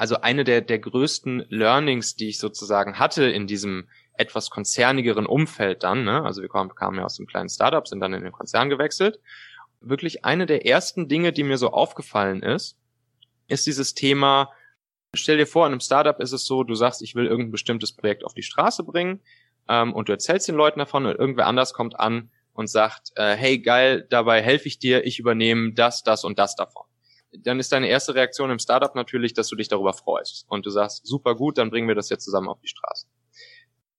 Also eine der, der größten Learnings, die ich sozusagen hatte in diesem etwas konzernigeren Umfeld dann, ne? also wir kamen, kamen ja aus dem kleinen Startup, sind dann in den Konzern gewechselt. Wirklich eine der ersten Dinge, die mir so aufgefallen ist, ist dieses Thema, stell dir vor, in einem Startup ist es so, du sagst, ich will irgendein bestimmtes Projekt auf die Straße bringen ähm, und du erzählst den Leuten davon und irgendwer anders kommt an und sagt, äh, hey geil, dabei helfe ich dir, ich übernehme das, das und das davon. Dann ist deine erste Reaktion im Startup natürlich, dass du dich darüber freust und du sagst, super gut, dann bringen wir das jetzt zusammen auf die Straße.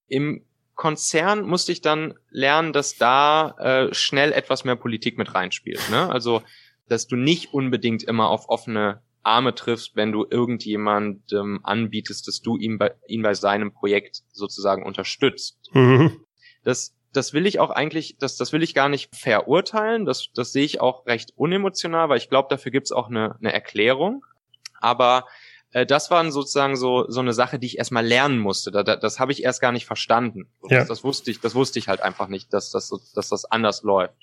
Im Konzern musste ich dann lernen, dass da äh, schnell etwas mehr Politik mit reinspielt. Ne? Also, dass du nicht unbedingt immer auf offene Arme triffst, wenn du irgendjemandem anbietest, dass du ihn bei, ihn bei seinem Projekt sozusagen unterstützt. Mhm. Das, das will ich auch eigentlich, das, das will ich gar nicht verurteilen. Das, das sehe ich auch recht unemotional, weil ich glaube, dafür gibt's auch eine, eine Erklärung. Aber äh, das war sozusagen so, so eine Sache, die ich erstmal lernen musste. Da, da, das habe ich erst gar nicht verstanden. Ja. Das, das, wusste ich, das wusste ich halt einfach nicht, dass, dass, dass das anders läuft.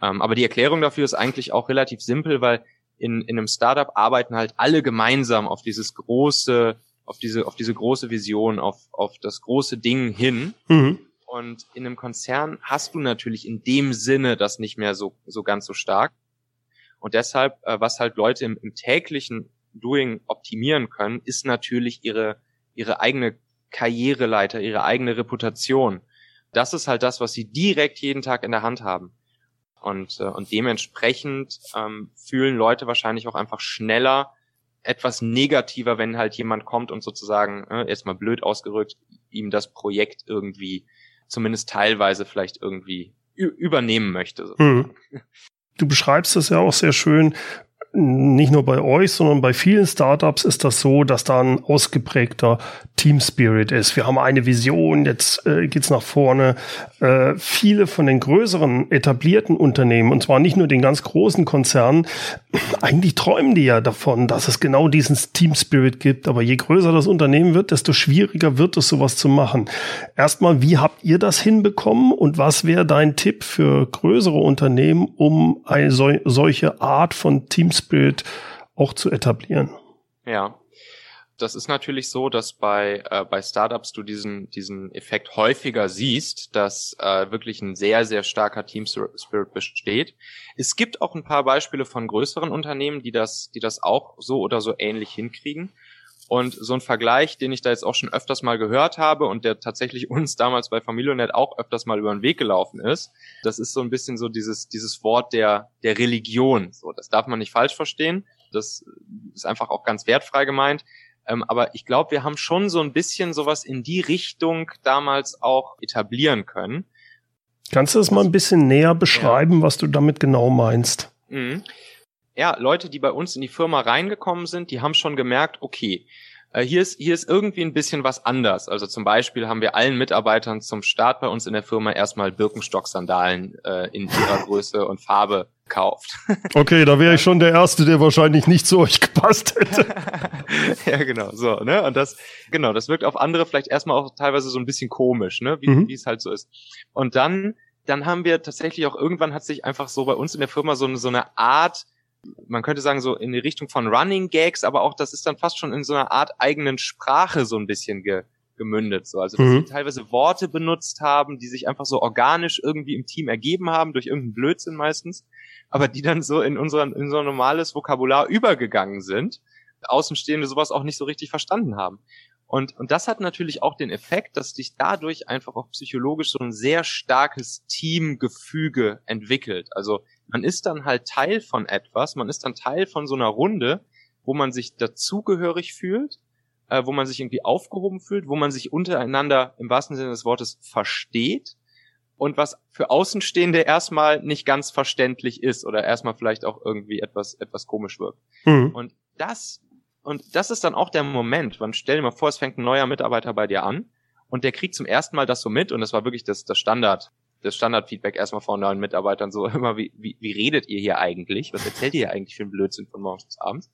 Ähm, aber die Erklärung dafür ist eigentlich auch relativ simpel, weil in, in einem Startup arbeiten halt alle gemeinsam auf dieses große, auf diese, auf diese große Vision, auf, auf das große Ding hin. Mhm. Und in einem Konzern hast du natürlich in dem Sinne das nicht mehr so, so ganz so stark. Und deshalb, äh, was halt Leute im, im täglichen Doing optimieren können, ist natürlich ihre, ihre eigene Karriereleiter, ihre eigene Reputation. Das ist halt das, was sie direkt jeden Tag in der Hand haben. Und, äh, und dementsprechend ähm, fühlen Leute wahrscheinlich auch einfach schneller etwas negativer, wenn halt jemand kommt und sozusagen, äh, erstmal blöd ausgerückt, ihm das Projekt irgendwie zumindest teilweise vielleicht irgendwie übernehmen möchte. Mhm. Du beschreibst es ja auch sehr schön, nicht nur bei euch, sondern bei vielen Startups ist das so, dass da ein ausgeprägter Team Spirit ist. Wir haben eine Vision, jetzt äh, geht's nach vorne. Äh, viele von den größeren etablierten Unternehmen, und zwar nicht nur den ganz großen Konzernen, eigentlich träumen die ja davon, dass es genau diesen Team Spirit gibt. Aber je größer das Unternehmen wird, desto schwieriger wird es, sowas zu machen. Erstmal, wie habt ihr das hinbekommen und was wäre dein Tipp für größere Unternehmen, um eine so, solche Art von Team Spirit auch zu etablieren. Ja. Das ist natürlich so, dass bei, äh, bei Startups du diesen, diesen Effekt häufiger siehst, dass äh, wirklich ein sehr, sehr starker Team Spirit besteht. Es gibt auch ein paar Beispiele von größeren Unternehmen, die das, die das auch so oder so ähnlich hinkriegen. Und so ein Vergleich, den ich da jetzt auch schon öfters mal gehört habe und der tatsächlich uns damals bei Familionet auch öfters mal über den Weg gelaufen ist, das ist so ein bisschen so dieses, dieses Wort der, der Religion. So, das darf man nicht falsch verstehen. Das ist einfach auch ganz wertfrei gemeint. Ähm, aber ich glaube, wir haben schon so ein bisschen sowas in die Richtung damals auch etablieren können. Kannst du das mal ein bisschen näher beschreiben, ja. was du damit genau meinst? Mhm ja, Leute, die bei uns in die Firma reingekommen sind, die haben schon gemerkt, okay, äh, hier ist, hier ist irgendwie ein bisschen was anders. Also zum Beispiel haben wir allen Mitarbeitern zum Start bei uns in der Firma erstmal Birkenstock-Sandalen äh, in ihrer Größe und Farbe gekauft. Okay, da wäre ich schon der Erste, der wahrscheinlich nicht zu euch gepasst hätte. ja, genau, so, ne? Und das, genau, das wirkt auf andere vielleicht erstmal auch teilweise so ein bisschen komisch, ne? Wie, mhm. es halt so ist. Und dann, dann haben wir tatsächlich auch irgendwann hat sich einfach so bei uns in der Firma so, so eine Art man könnte sagen, so in die Richtung von Running Gags, aber auch das ist dann fast schon in so einer Art eigenen Sprache so ein bisschen ge, gemündet. So. Also dass mhm. sie teilweise Worte benutzt haben, die sich einfach so organisch irgendwie im Team ergeben haben, durch irgendeinen Blödsinn meistens, aber die dann so in unser, in so normales Vokabular übergegangen sind, Außenstehende sowas auch nicht so richtig verstanden haben. Und, und das hat natürlich auch den Effekt, dass sich dadurch einfach auch psychologisch so ein sehr starkes Teamgefüge entwickelt. Also man ist dann halt Teil von etwas, man ist dann Teil von so einer Runde, wo man sich dazugehörig fühlt, äh, wo man sich irgendwie aufgehoben fühlt, wo man sich untereinander im wahrsten Sinne des Wortes versteht und was für Außenstehende erstmal nicht ganz verständlich ist oder erstmal vielleicht auch irgendwie etwas, etwas komisch wirkt. Mhm. Und das, und das ist dann auch der Moment, wann stell dir mal vor, es fängt ein neuer Mitarbeiter bei dir an und der kriegt zum ersten Mal das so mit und das war wirklich das, das Standard, das Standardfeedback erstmal von neuen Mitarbeitern so immer, wie, wie, wie redet ihr hier eigentlich? Was erzählt ihr hier eigentlich für einen Blödsinn von morgens bis abends?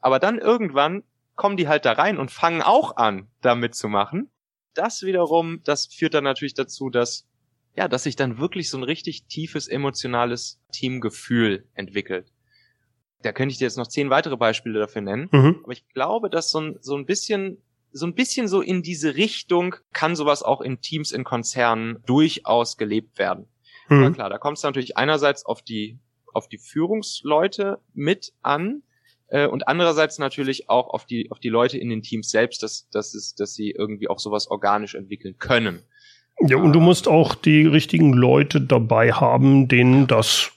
Aber dann irgendwann kommen die halt da rein und fangen auch an, da mitzumachen. Das wiederum, das führt dann natürlich dazu, dass, ja, dass sich dann wirklich so ein richtig tiefes emotionales Teamgefühl entwickelt. Da könnte ich dir jetzt noch zehn weitere Beispiele dafür nennen. Mhm. Aber ich glaube, dass so ein, so ein bisschen so ein bisschen so in diese Richtung kann sowas auch in Teams, in Konzernen durchaus gelebt werden. Mhm. Ja, klar, da kommt es natürlich einerseits auf die, auf die Führungsleute mit an, äh, und andererseits natürlich auch auf die, auf die Leute in den Teams selbst, dass, dass, es, dass sie irgendwie auch sowas organisch entwickeln können. Ja, und du musst auch die richtigen Leute dabei haben, denen das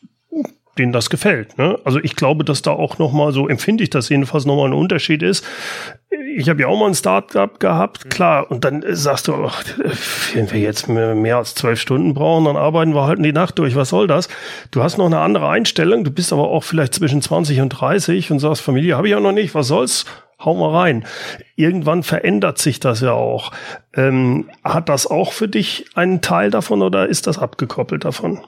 denen das gefällt. Ne? Also ich glaube, dass da auch noch mal so empfinde ich das jedenfalls noch mal ein Unterschied ist. Ich habe ja auch mal ein Startup gehabt, klar. Und dann sagst du, ach, wenn wir jetzt mehr als zwölf Stunden brauchen, dann arbeiten wir halt die Nacht durch. Was soll das? Du hast noch eine andere Einstellung. Du bist aber auch vielleicht zwischen 20 und 30 und sagst, Familie habe ich ja noch nicht. Was soll's? Hau mal rein. Irgendwann verändert sich das ja auch. Ähm, hat das auch für dich einen Teil davon oder ist das abgekoppelt davon?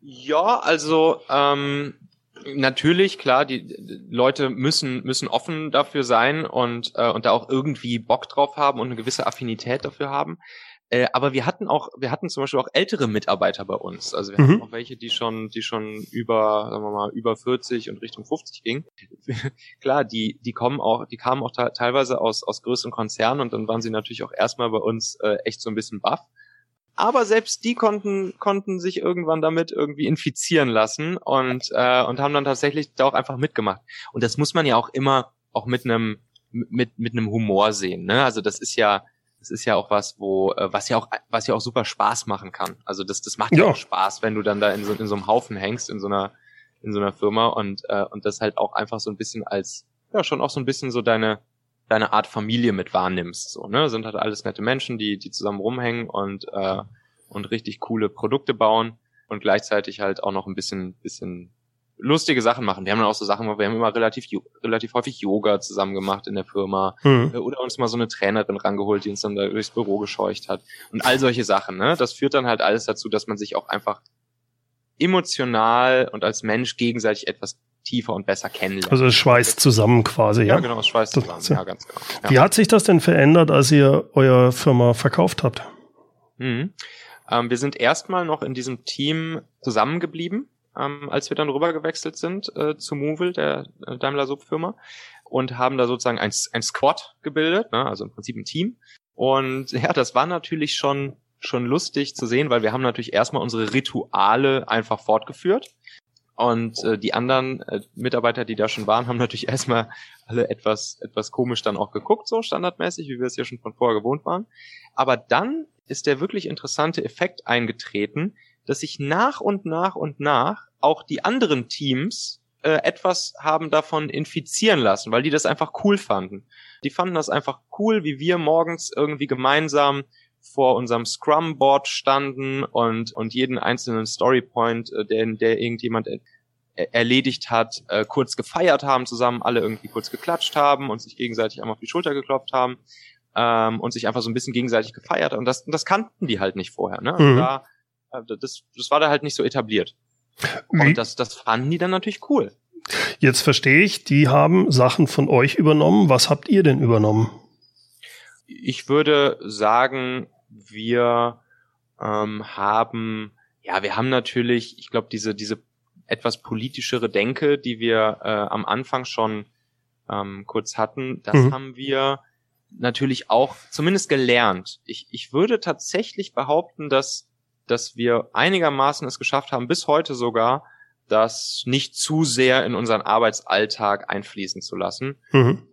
Ja, also ähm, natürlich, klar, die Leute müssen müssen offen dafür sein und äh, und da auch irgendwie Bock drauf haben und eine gewisse Affinität dafür haben. Äh, aber wir hatten auch, wir hatten zum Beispiel auch ältere Mitarbeiter bei uns. Also wir mhm. hatten auch welche, die schon, die schon über, sagen wir mal, über 40 und Richtung 50 gingen. Klar, die, die kommen auch, die kamen auch teilweise aus, aus größeren Konzernen und dann waren sie natürlich auch erstmal bei uns äh, echt so ein bisschen baff aber selbst die konnten konnten sich irgendwann damit irgendwie infizieren lassen und äh, und haben dann tatsächlich da auch einfach mitgemacht. Und das muss man ja auch immer auch mit einem mit mit einem Humor sehen. Ne? Also das ist ja das ist ja auch was, wo äh, was ja auch was ja auch super Spaß machen kann. Also das das macht ja, ja auch Spaß, wenn du dann da in so in so einem Haufen hängst in so einer in so einer Firma und äh, und das halt auch einfach so ein bisschen als ja schon auch so ein bisschen so deine deine Art Familie mit wahrnimmst. So, ne? Sind halt alles nette Menschen, die, die zusammen rumhängen und, äh, und richtig coole Produkte bauen und gleichzeitig halt auch noch ein bisschen, bisschen lustige Sachen machen. Wir haben dann auch so Sachen, wir haben immer relativ, relativ häufig Yoga zusammen gemacht in der Firma mhm. oder uns mal so eine Trainerin rangeholt, die uns dann da durchs Büro gescheucht hat und all solche Sachen. Ne? Das führt dann halt alles dazu, dass man sich auch einfach emotional und als Mensch gegenseitig etwas tiefer und besser kennenlernen. Also es schweißt zusammen quasi, ja? Ja, genau, es schweißt das, zusammen, ja, ganz genau. Ja. Wie hat sich das denn verändert, als ihr eure Firma verkauft habt? Mhm. Ähm, wir sind erstmal noch in diesem Team zusammengeblieben, ähm, als wir dann rüber gewechselt sind äh, zu Movil, der äh, Daimler Sub-Firma, und haben da sozusagen ein, ein Squad gebildet, ne? also im Prinzip ein Team. Und ja, das war natürlich schon schon lustig zu sehen, weil wir haben natürlich erstmal unsere Rituale einfach fortgeführt. Und äh, die anderen äh, Mitarbeiter, die da schon waren, haben natürlich erstmal alle etwas, etwas komisch dann auch geguckt, so standardmäßig, wie wir es ja schon von vorher gewohnt waren. Aber dann ist der wirklich interessante Effekt eingetreten, dass sich nach und nach und nach auch die anderen Teams äh, etwas haben davon infizieren lassen, weil die das einfach cool fanden. Die fanden das einfach cool, wie wir morgens irgendwie gemeinsam vor unserem Scrum-Board standen und, und jeden einzelnen Storypoint, äh, den, der irgendjemand er, erledigt hat, äh, kurz gefeiert haben zusammen, alle irgendwie kurz geklatscht haben und sich gegenseitig einmal auf die Schulter geklopft haben ähm, und sich einfach so ein bisschen gegenseitig gefeiert. Und das, das kannten die halt nicht vorher. Ne? Also mhm. da, äh, das, das war da halt nicht so etabliert. Und das, das fanden die dann natürlich cool. Jetzt verstehe ich, die haben Sachen von euch übernommen. Was habt ihr denn übernommen? Ich würde sagen, wir ähm, haben, ja, wir haben natürlich, ich glaube, diese, diese etwas politischere Denke, die wir äh, am Anfang schon ähm, kurz hatten, das mhm. haben wir natürlich auch zumindest gelernt. Ich, ich würde tatsächlich behaupten, dass, dass wir einigermaßen es geschafft haben, bis heute sogar, das nicht zu sehr in unseren Arbeitsalltag einfließen zu lassen. Mhm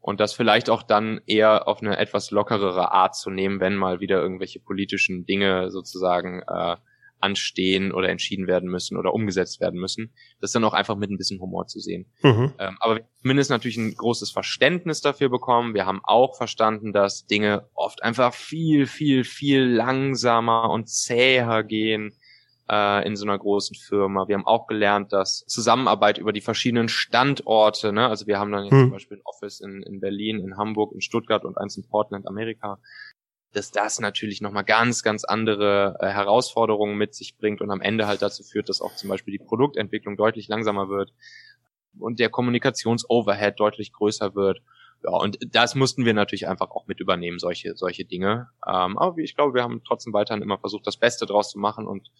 und das vielleicht auch dann eher auf eine etwas lockerere Art zu nehmen, wenn mal wieder irgendwelche politischen Dinge sozusagen äh, anstehen oder entschieden werden müssen oder umgesetzt werden müssen. Das dann auch einfach mit ein bisschen Humor zu sehen. Mhm. Ähm, aber wir haben zumindest natürlich ein großes Verständnis dafür bekommen. Wir haben auch verstanden, dass Dinge oft einfach viel, viel, viel langsamer und zäher gehen äh, in so einer großen Firma. Wir haben auch gelernt, dass Zusammenarbeit über die verschiedenen Standorte, ne, also wir haben dann jetzt hm. zum Beispiel ein Office in, in Berlin, in Hamburg, in Stuttgart und eins in Portland, Amerika, dass das natürlich nochmal ganz, ganz andere äh, Herausforderungen mit sich bringt und am Ende halt dazu führt, dass auch zum Beispiel die Produktentwicklung deutlich langsamer wird und der Kommunikationsoverhead deutlich größer wird. Ja, und das mussten wir natürlich einfach auch mit übernehmen, solche, solche Dinge. Ähm, aber ich glaube, wir haben trotzdem weiterhin immer versucht, das Beste draus zu machen und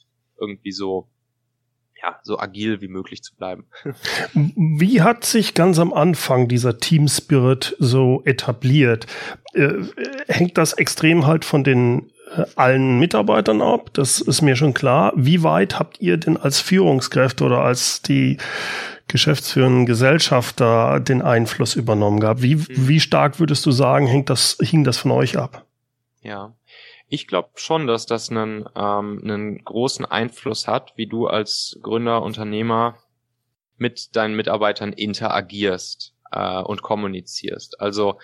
irgendwie so, ja, so agil wie möglich zu bleiben. Wie hat sich ganz am Anfang dieser Team Spirit so etabliert? Äh, hängt das extrem halt von den äh, allen Mitarbeitern ab? Das ist mir schon klar. Wie weit habt ihr denn als Führungskräfte oder als die geschäftsführenden Gesellschafter den Einfluss übernommen gehabt? Wie, mhm. wie stark würdest du sagen, hängt das, hing das von euch ab? Ja, ich glaube schon, dass das einen, ähm, einen großen Einfluss hat, wie du als Gründer, Unternehmer mit deinen Mitarbeitern interagierst äh, und kommunizierst. Also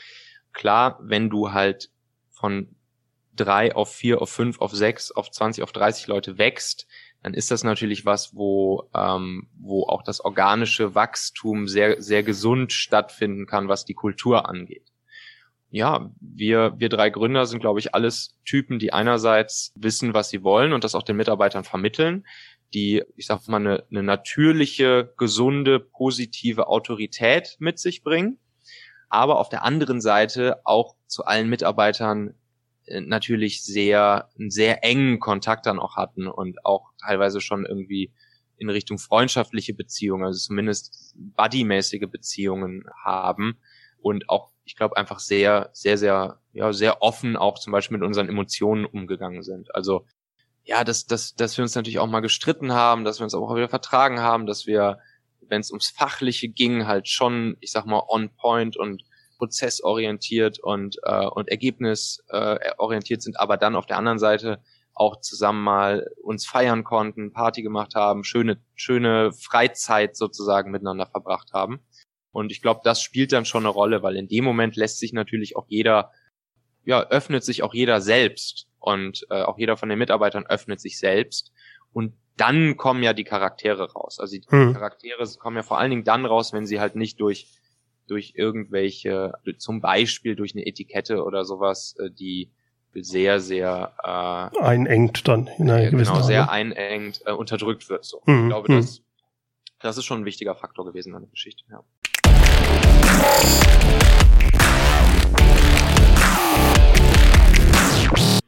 klar, wenn du halt von drei auf vier, auf fünf, auf sechs, auf zwanzig, auf dreißig Leute wächst, dann ist das natürlich was, wo, ähm, wo auch das organische Wachstum sehr, sehr gesund stattfinden kann, was die Kultur angeht ja, wir, wir drei Gründer sind, glaube ich, alles Typen, die einerseits wissen, was sie wollen und das auch den Mitarbeitern vermitteln, die, ich sag mal, eine, eine natürliche, gesunde, positive Autorität mit sich bringen, aber auf der anderen Seite auch zu allen Mitarbeitern äh, natürlich sehr, einen sehr engen Kontakt dann auch hatten und auch teilweise schon irgendwie in Richtung freundschaftliche Beziehungen, also zumindest buddymäßige Beziehungen haben und auch ich glaube, einfach sehr, sehr, sehr, ja, sehr offen auch zum Beispiel mit unseren Emotionen umgegangen sind. Also ja, dass, dass, dass wir uns natürlich auch mal gestritten haben, dass wir uns auch wieder vertragen haben, dass wir, wenn es ums Fachliche ging, halt schon, ich sag mal, on point und prozessorientiert und, äh, und ergebnisorientiert äh, sind, aber dann auf der anderen Seite auch zusammen mal uns feiern konnten, Party gemacht haben, schöne, schöne Freizeit sozusagen miteinander verbracht haben. Und ich glaube, das spielt dann schon eine Rolle, weil in dem Moment lässt sich natürlich auch jeder, ja, öffnet sich auch jeder selbst und äh, auch jeder von den Mitarbeitern öffnet sich selbst. Und dann kommen ja die Charaktere raus. Also die hm. Charaktere kommen ja vor allen Dingen dann raus, wenn sie halt nicht durch durch irgendwelche, zum Beispiel durch eine Etikette oder sowas, äh, die sehr, sehr äh, einengt dann in einer gewissen genau, sehr einengt äh, unterdrückt wird. So. Hm. Ich glaube, hm. das, das ist schon ein wichtiger Faktor gewesen an der Geschichte. Ja. Bye.